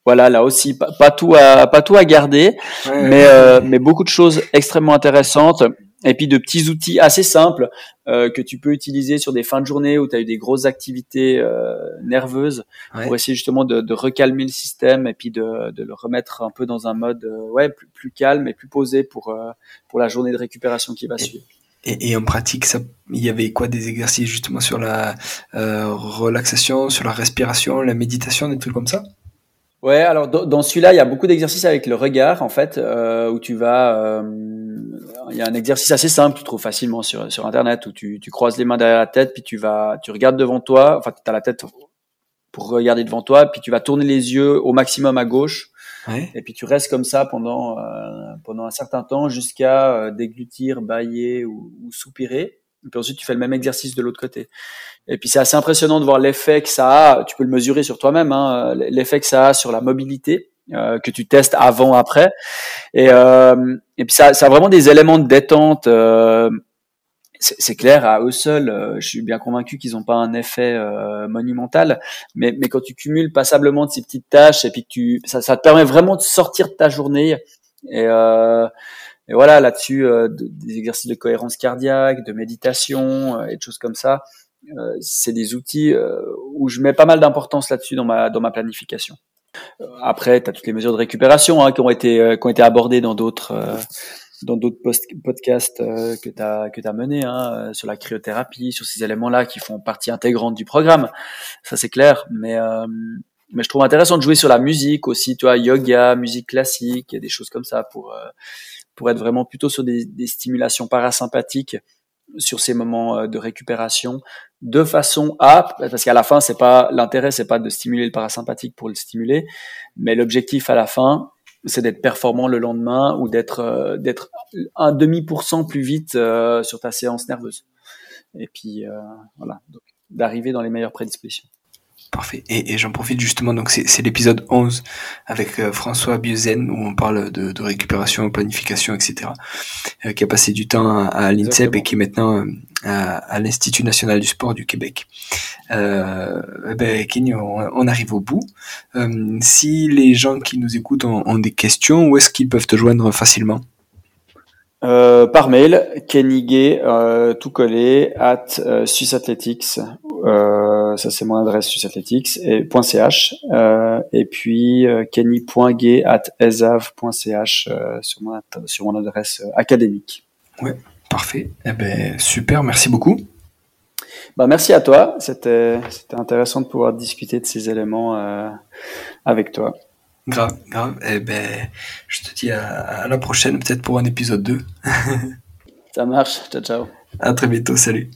voilà, là aussi, pas, tout à pas tout à garder, mais mais beaucoup de choses extrêmement intéressantes et puis de petits outils assez simples euh, que tu peux utiliser sur des fins de journée où tu as eu des grosses activités euh, nerveuses pour essayer justement de, de, recalmer le système et puis de, de, le remettre un peu dans un mode euh, ouais plus, plus, calme et plus posé pour pour la journée de récupération qui va suivre. Et, et, en pratique, ça, il y avait quoi des exercices justement sur la relaxation, sur la respiration, la méditation, des trucs comme ça? Ouais, alors dans, celui-là, il y a beaucoup d'exercices avec le regard, en fait, euh, où tu vas. Euh, il y a un exercice assez simple, tu trouves facilement sur sur internet, où tu, tu croises les mains derrière la tête, puis tu vas, tu regardes devant toi. Enfin, tu as la tête pour regarder devant toi, puis tu vas tourner les yeux au maximum à gauche, ouais. et puis tu restes comme ça pendant euh, pendant un certain temps jusqu'à euh, déglutir, bailler ou, ou soupirer. Et puis ensuite, tu fais le même exercice de l'autre côté. Et puis c'est assez impressionnant de voir l'effet que ça a. Tu peux le mesurer sur toi-même, hein, l'effet que ça a sur la mobilité euh, que tu testes avant, après. Et, euh, puis ça, a vraiment des éléments de détente. Euh, c'est clair, à eux seuls, je suis bien convaincu qu'ils n'ont pas un effet monumental, mais, quand tu cumules passablement de ces petites tâches et puis que tu, ça, te permet vraiment de sortir de ta journée et, et voilà, là-dessus, euh, des exercices de cohérence cardiaque, de méditation euh, et de choses comme ça, euh, c'est des outils où je mets pas mal d'importance là-dessus dans ma, dans ma planification. Après, tu as toutes les mesures de récupération hein, qui, ont été, qui ont été abordées dans d'autres dans d'autres podcasts que tu as que tu mené hein, sur la cryothérapie, sur ces éléments-là qui font partie intégrante du programme. Ça c'est clair, mais mais je trouve intéressant de jouer sur la musique aussi, tu vois, yoga, musique classique, et des choses comme ça pour pour être vraiment plutôt sur des, stimulations parasympathiques sur ces moments euh, de récupération de façon à parce qu'à la fin c'est pas l'intérêt c'est pas de stimuler le parasympathique pour le stimuler mais l'objectif à la fin c'est d'être performant le lendemain ou d'être euh, d'être un demi pour cent plus vite euh, sur ta séance nerveuse. Et puis voilà. D'arriver dans les meilleures prédispositions Parfait. Et, et j'en profite justement, donc c'est l'épisode 11 avec euh, François Bieuzen où on parle de, de récupération, planification, etc. Euh, qui a passé du temps à, l'INSEP et qui est maintenant euh, à, à l'Institut national du sport du Québec. Euh, eh ben, Kenny, on, on, arrive au bout. si les gens qui nous écoutent ont, ont des questions, où est-ce qu'ils peuvent te joindre facilement? Par mail, Kenny euh, tout collé, at euh, Athletics, euh, ça c'est mon adresse SwissAthletics, et .ch, euh, et puis euh, kenny.gay at esav.ch euh, sur, mon, sur mon adresse académique. Ouais, parfait. Eh ben, super, merci beaucoup. Bah, merci à toi, c'était intéressant de pouvoir discuter de ces éléments avec toi. Grave, grave. Eh ben, je te dis à, la prochaine, peut-être pour un épisode 2. Ça marche. Ciao, ciao. À très bientôt. Salut.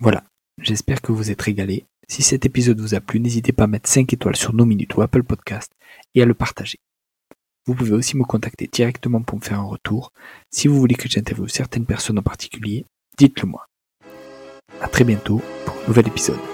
Voilà. J'espère que vous êtes régalés. Si cet épisode vous a plu, n'hésitez pas à mettre 5 étoiles sur nos minutes ou Apple Podcast et à le partager. Vous pouvez aussi me contacter directement pour me faire un retour. Si vous voulez que j'interviewe certaines personnes en particulier, dites-le moi. À très bientôt pour un nouvel épisode.